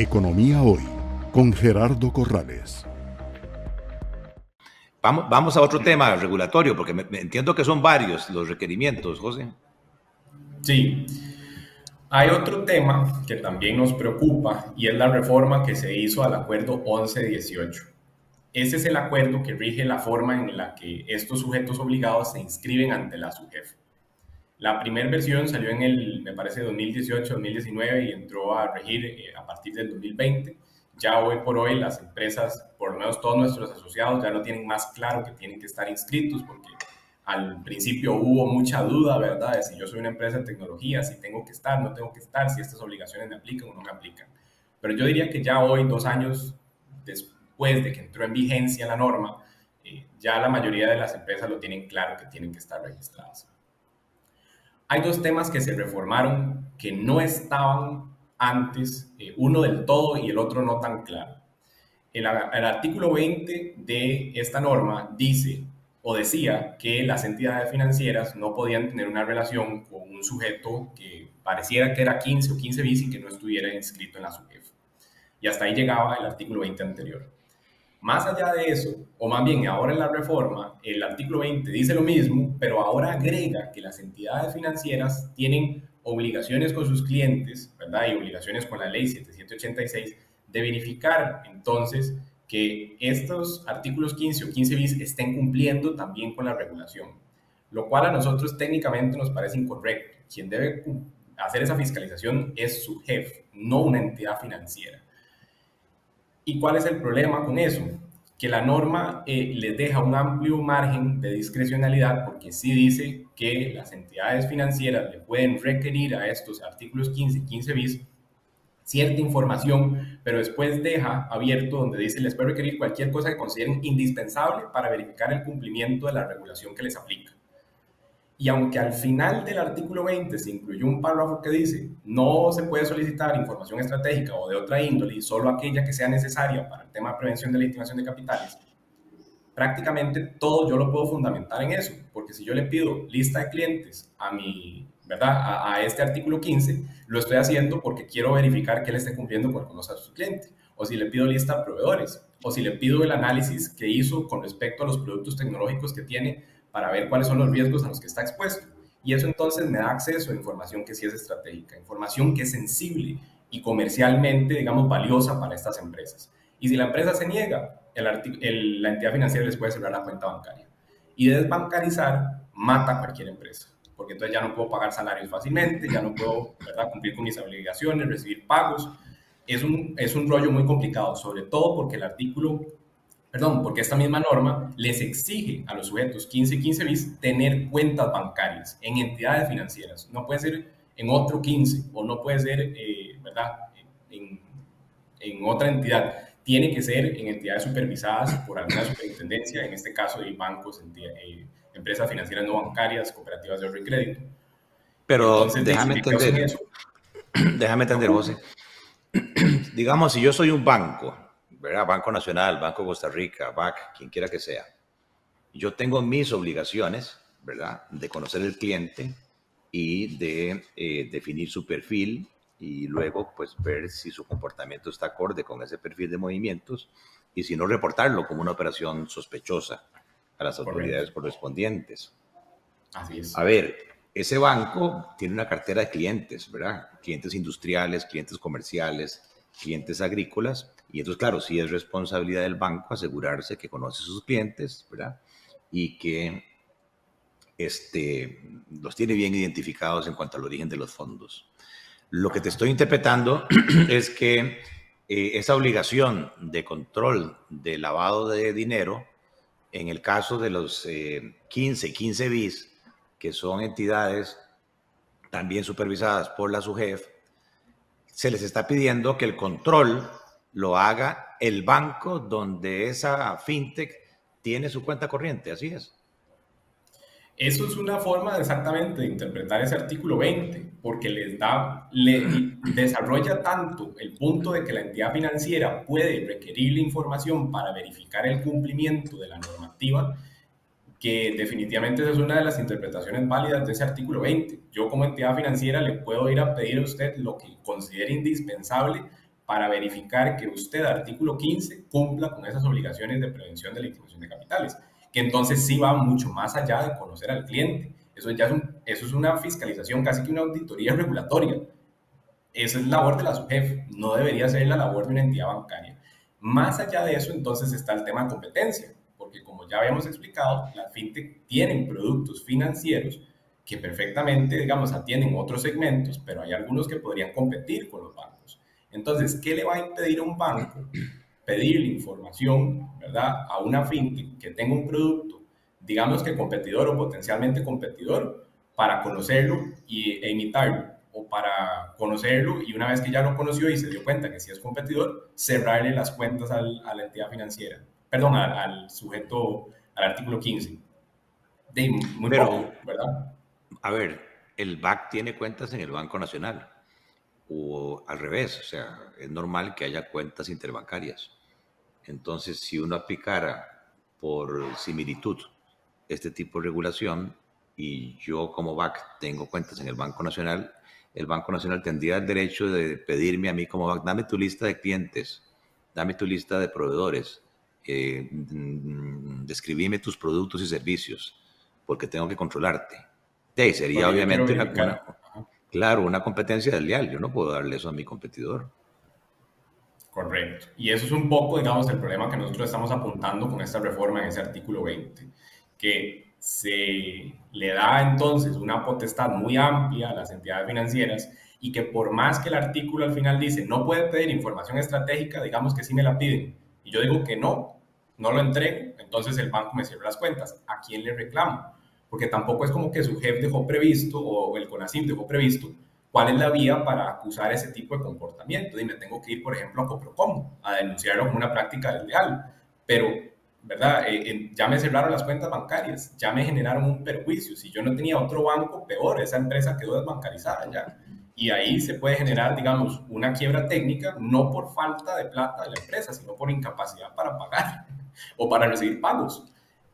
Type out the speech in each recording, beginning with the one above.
Economía Hoy con Gerardo Corrales. Vamos, vamos a otro tema regulatorio, porque me, entiendo que son varios los requerimientos, José. Sí. Hay otro tema que también nos preocupa y es la reforma que se hizo al acuerdo 1118. Ese es el acuerdo que rige la forma en la que estos sujetos obligados se inscriben ante la SUGEF. La primera versión salió en el, me parece, 2018-2019 y entró a regir eh, a partir del 2020. Ya hoy por hoy las empresas, por lo menos todos nuestros asociados, ya no tienen más claro que tienen que estar inscritos porque al principio hubo mucha duda, ¿verdad? De si yo soy una empresa de tecnología, si tengo que estar, no tengo que estar, si estas obligaciones me aplican o no me aplican. Pero yo diría que ya hoy, dos años después de que entró en vigencia la norma, eh, ya la mayoría de las empresas lo tienen claro que tienen que estar registradas. Hay dos temas que se reformaron que no estaban antes, eh, uno del todo y el otro no tan claro. El, artículo 20 de esta norma dice o decía que las entidades financieras no podían tener una relación con un sujeto que pareciera que era 15 o 15 bis y que no estuviera inscrito en la SUGEF. Y hasta ahí llegaba el artículo 20 anterior. Más allá de eso, o más bien ahora en la reforma, el artículo 20 dice lo mismo, pero ahora agrega que las entidades financieras tienen obligaciones con sus clientes, ¿verdad? Y obligaciones con la ley 7786 de verificar entonces que estos artículos 15 o 15 bis estén cumpliendo también con la regulación, lo cual a nosotros técnicamente nos parece incorrecto. Quien debe hacer esa fiscalización es su jefe, no una entidad financiera. ¿Y cuál es el problema con eso? Que la norma eh, les deja un amplio margen de discrecionalidad porque sí dice que las entidades financieras le pueden requerir a estos artículos 15 y 15 bis cierta información, pero después deja abierto donde dice les puede requerir cualquier cosa que consideren indispensable para verificar el cumplimiento de la regulación que les aplica. Y aunque al final del artículo 20 se incluyó un párrafo que dice no se puede solicitar información estratégica o de otra índole, solo aquella que sea necesaria para el tema de prevención de legitimación de capitales, prácticamente todo yo lo puedo fundamentar en eso, porque si yo le pido lista de clientes a mi, ¿verdad? A, a este artículo 15, lo estoy haciendo porque quiero verificar que él esté cumpliendo con los a su cliente, o si le pido lista de proveedores, o si le pido el análisis que hizo con respecto a los productos tecnológicos que tiene para ver cuáles son los riesgos a los que está expuesto. Y eso entonces me da acceso a información que sí es estratégica, información que es sensible y comercialmente, digamos, valiosa para estas empresas. Y si la empresa se niega, el, la entidad financiera les puede cerrar la cuenta bancaria. Y desbancarizar mata a cualquier empresa, porque entonces ya no puedo pagar salarios fácilmente, ya no puedo ¿verdad? cumplir con mis obligaciones, recibir pagos. Es un, es un rollo muy complicado, sobre todo porque el artículo perdón, porque esta misma norma les exige a los sujetos 15 y 15 bis tener cuentas bancarias en entidades financieras. No puede ser en otro 15 o no puede ser, eh, ¿verdad?, en, en, otra entidad. Tiene que ser en entidades supervisadas por alguna superintendencia, en este caso de bancos, eh, empresas financieras no bancarias, cooperativas de ahorro y crédito. Pero déjame entender, déjame entender, José. Digamos, si yo soy un banco Banco Nacional, Banco Costa Rica, BAC, quien quiera que sea. Yo tengo mis obligaciones, ¿verdad? De conocer el cliente y de eh, definir su perfil y luego pues ver si su comportamiento está acorde con ese perfil de movimientos y si no reportarlo como una operación sospechosa a las autoridades correspondientes. Así es. A ver, ese banco tiene una cartera de clientes, ¿verdad? Clientes industriales, clientes comerciales, clientes agrícolas y entonces, claro, sí es responsabilidad del banco asegurarse que conoce sus clientes, ¿verdad? Y que este, los tiene bien identificados en cuanto al origen de los fondos. Lo que te estoy interpretando es que eh, esa obligación de control de lavado de dinero, en el caso de los 15, 15 bis, que son entidades también supervisadas por la SUGEF, se les está pidiendo que el control lo haga el banco donde esa fintech tiene su cuenta corriente, así es. Eso es una forma exactamente de interpretar ese artículo 20, porque les da, le desarrolla tanto el punto de que la entidad financiera puede requerir la información para verificar el cumplimiento de la normativa, que definitivamente esa es una de las interpretaciones válidas de ese artículo 20. Yo como entidad financiera le puedo ir a pedir a usted lo que considere indispensable para verificar que usted, artículo 15, cumpla con esas obligaciones de prevención de la intimación de capitales, que entonces sí va mucho más allá de conocer al cliente. Eso ya es, eso es una fiscalización, casi que una auditoría regulatoria. Esa es labor de la subjef, no debería ser la labor de una entidad bancaria. Más allá de eso, entonces está el tema de competencia, porque como ya habíamos explicado, las fintech tienen productos financieros que perfectamente, digamos, atienden otros segmentos, pero hay algunos que podrían competir con los bancos. Entonces, ¿qué le va a impedir a un banco pedirle información, ¿verdad? A una fintech que tenga un producto, digamos que competidor o potencialmente competidor, para conocerlo y, e imitarlo, o para conocerlo y una vez que ya lo conoció y se dio cuenta que sí es competidor, cerrarle las cuentas a la entidad financiera, perdón, al, sujeto, al artículo 15. De, muy poco, ¿verdad? A ver, el BAC tiene cuentas en el Banco Nacional o al revés, o sea, es normal que haya cuentas interbancarias. Entonces, si uno aplicara por similitud este tipo de regulación y yo como BAC tengo cuentas en el Banco Nacional, el Banco Nacional tendría el derecho de pedirme a mí como BAC, dame tu lista de clientes, dame tu lista de proveedores, eh, mm, describime tus productos y servicios, porque tengo que controlarte. Sí, sería obviamente una, Claro, una competencia desleal. Yo no puedo darle eso a mi competidor. Correcto. Y eso es un poco, digamos, el problema que nosotros estamos apuntando con esta reforma en ese artículo 20, que se le da entonces una potestad muy amplia a las entidades financieras y que por más que el artículo al final dice no puede pedir información estratégica, digamos que sí me la piden, y yo digo que no, no lo entrego, entonces el banco me cierra las cuentas. ¿A quién le reclamo? Porque tampoco es como que su jefe dejó previsto o el CONACYT dejó previsto cuál es la vía para acusar ese tipo de comportamiento. Y me tengo que ir, por ejemplo, a Coprocom a denunciarlo como una práctica desleal. Pero, ¿verdad? Eh, ya me cerraron las cuentas bancarias, ya me generaron un perjuicio. Si yo no tenía otro banco, peor, esa empresa quedó desbancarizada ya. Y ahí se puede generar, digamos, una quiebra técnica, no por falta de plata de la empresa, sino por incapacidad para pagar o para recibir pagos.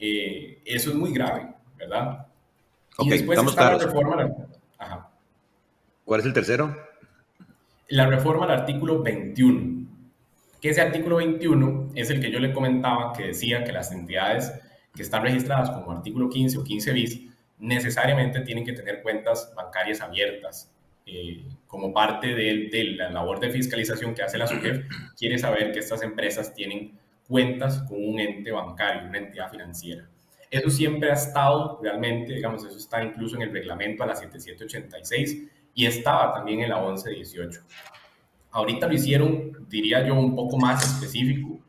Eh, eso es muy grave. ¿Verdad? y después está la reforma. ¿Cuál es el tercero? La reforma al artículo 21. Que ese artículo 21 es el que yo le comentaba que decía que las entidades que están registradas como artículo 15 o 15 bis necesariamente tienen que tener cuentas bancarias abiertas. Eh, como parte de, de, la labor de fiscalización que hace la SUGEF, quiere saber que estas empresas tienen cuentas con un ente bancario, una entidad financiera. Eso siempre ha estado realmente, digamos, eso está incluso en el reglamento a la 7786 y estaba también en la 1118. Ahorita lo hicieron, diría yo, un poco más específico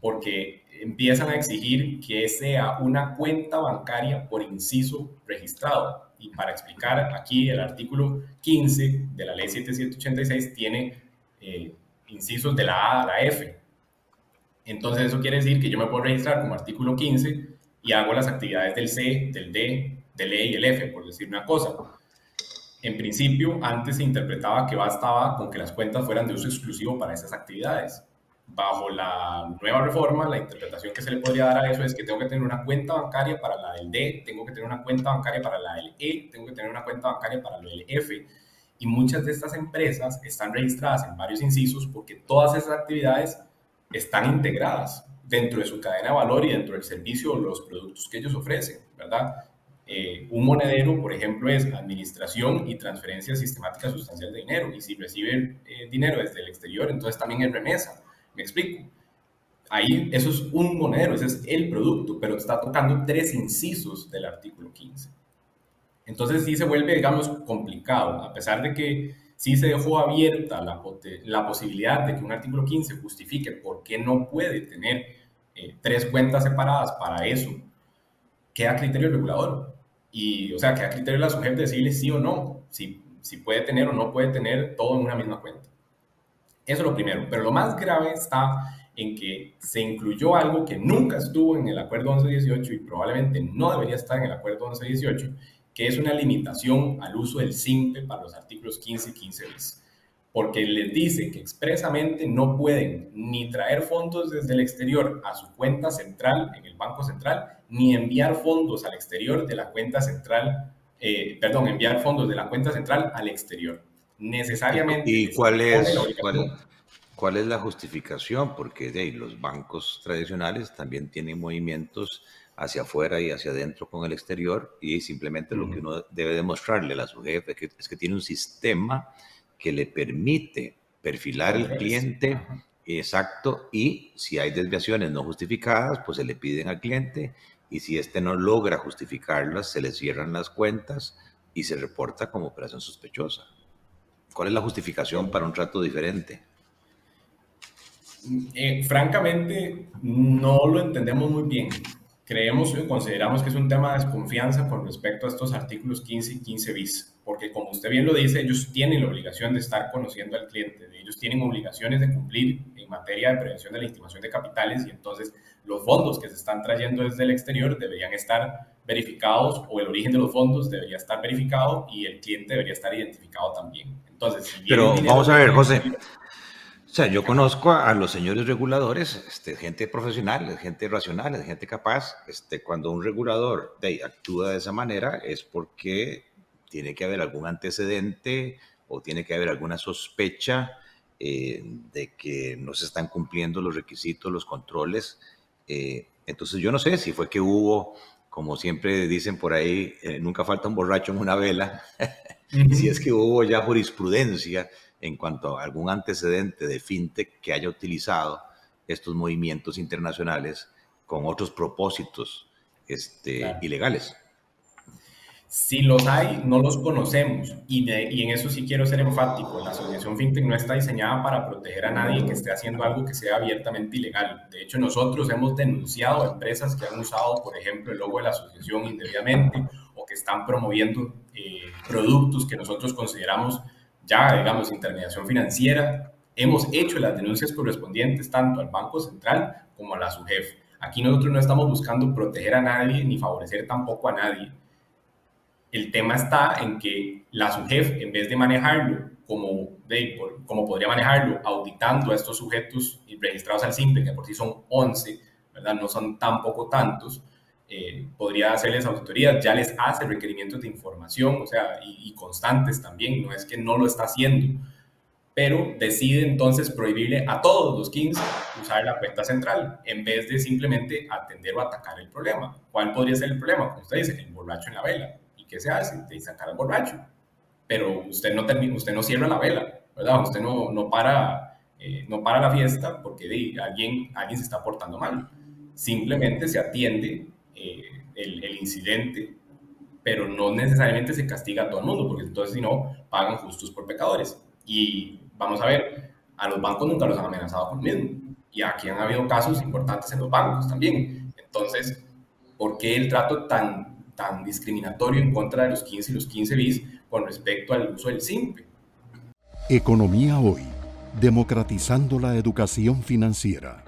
porque empiezan a exigir que sea una cuenta bancaria por inciso registrado. Y para explicar, aquí el artículo 15 de la ley 7786 tiene eh, incisos de la A a la F. Entonces eso quiere decir que yo me puedo registrar como artículo 15 y hago las actividades del C, del D, del E y el F, por decir una cosa. En principio, antes se interpretaba que bastaba con que las cuentas fueran de uso exclusivo para esas actividades. Bajo la nueva reforma, la interpretación que se le podría dar a eso es que tengo que tener una cuenta bancaria para la del D, tengo que tener una cuenta bancaria para la del E, tengo que tener una cuenta bancaria para la del F. Y muchas de estas empresas están registradas en varios incisos porque todas esas actividades están integradas dentro de su cadena de valor y dentro del servicio o los productos que ellos ofrecen, ¿verdad? Eh, un monedero, por ejemplo, es administración y transferencia sistemática sustancial de dinero. Y si recibe eh, dinero desde el exterior, entonces también es remesa. ¿Me explico? Ahí eso es un monedero, ese es el producto, pero está tocando tres incisos del artículo 15. Entonces sí se vuelve, digamos, complicado, a pesar de que sí se dejó abierta la, la posibilidad de que un artículo 15 justifique por qué no puede tener eh, tres cuentas separadas para eso, queda criterio regulador. Y, o sea, queda criterio de la sujeto decirle sí o no, si, si puede tener o no puede tener todo en una misma cuenta. Eso es lo primero. Pero lo más grave está en que se incluyó algo que nunca estuvo en el acuerdo 1118 y probablemente no debería estar en el acuerdo 1118, que es una limitación al uso del SIMPE para los artículos 15 y 15 bis porque les dice que expresamente no pueden ni traer fondos desde el exterior a su cuenta central en el Banco Central, ni enviar fondos al exterior de la cuenta central, eh, perdón, enviar fondos de la cuenta central al exterior. Necesariamente. ¿Y cuál es, ¿cuál es la justificación? Porque de los bancos tradicionales también tienen movimientos hacia afuera y hacia adentro con el exterior y simplemente lo que uno debe demostrarle a su jefe es que tiene un sistema que le permite perfilar el cliente exacto y si hay desviaciones no justificadas, pues se le piden al cliente y si éste no logra justificarlas, se le cierran las cuentas y se reporta como operación sospechosa. ¿Cuál es la justificación para un trato diferente? Eh, francamente, no lo entendemos muy bien creemos y consideramos que es un tema de desconfianza con respecto a estos artículos 15 y 15 bis, porque como usted bien lo dice, ellos tienen la obligación de estar conociendo al cliente, ellos tienen obligaciones de cumplir en materia de prevención de la intimación de capitales y entonces los fondos que se están trayendo desde el exterior deberían estar verificados o el origen de los fondos debería estar verificado y el cliente debería estar identificado también. Entonces, Pero vamos a ver, José, o sea, yo conozco a, los señores reguladores, este, gente profesional, gente racional, gente capaz. Este, cuando un regulador de, actúa de esa manera es porque tiene que haber algún antecedente o tiene que haber alguna sospecha eh, de que no se están cumpliendo los requisitos, los controles. Eh, entonces yo no sé si fue que hubo, como siempre dicen por ahí, eh, nunca falta un borracho en una vela, si es que hubo ya jurisprudencia en cuanto a algún antecedente de fintech que haya utilizado estos movimientos internacionales con otros propósitos este, ilegales. Si los hay, no los conocemos. Y, y, en eso sí quiero ser enfático. La asociación FinTech no está diseñada para proteger a nadie que esté haciendo algo que sea abiertamente ilegal. De hecho, nosotros hemos denunciado a empresas que han usado, por ejemplo, el logo de la asociación indebidamente o que están promoviendo eh, productos que nosotros consideramos ya, digamos, intermediación financiera, hemos hecho las denuncias correspondientes tanto al Banco Central como a la SUGEF. Aquí nosotros no estamos buscando proteger a nadie ni favorecer tampoco a nadie. El tema está en que la SUGEF, en vez de manejarlo como, de, como podría manejarlo auditando a estos sujetos registrados al SIMPE, que por sí son 11, ¿verdad? no son tampoco tantos, eh, podría hacerles auditorías, ya les hace requerimientos de información, o sea, y, constantes también, no es que no lo está haciendo, pero decide entonces prohibirle a todos los 15 usar la cuenta central, en vez de simplemente atender o atacar el problema. ¿Cuál podría ser el problema? Como usted dice, el borracho en la vela. ¿Y qué se hace? De sacar borracho. Pero usted no, termina, usted no cierra la vela, ¿verdad? Usted no, no para, eh, no para la fiesta porque alguien, alguien se está portando mal. Simplemente se atiende eh, el, incidente, pero no necesariamente se castiga a todo el mundo, porque entonces si no, pagan justos por pecadores. Y vamos a ver, a los bancos nunca los han amenazado con lo mismo. Y aquí han habido casos importantes en los bancos también. Entonces, ¿por qué el trato tan, tan discriminatorio en contra de los 15 y los 15 bis con respecto al uso del SIMPE? Economía hoy, democratizando la educación financiera.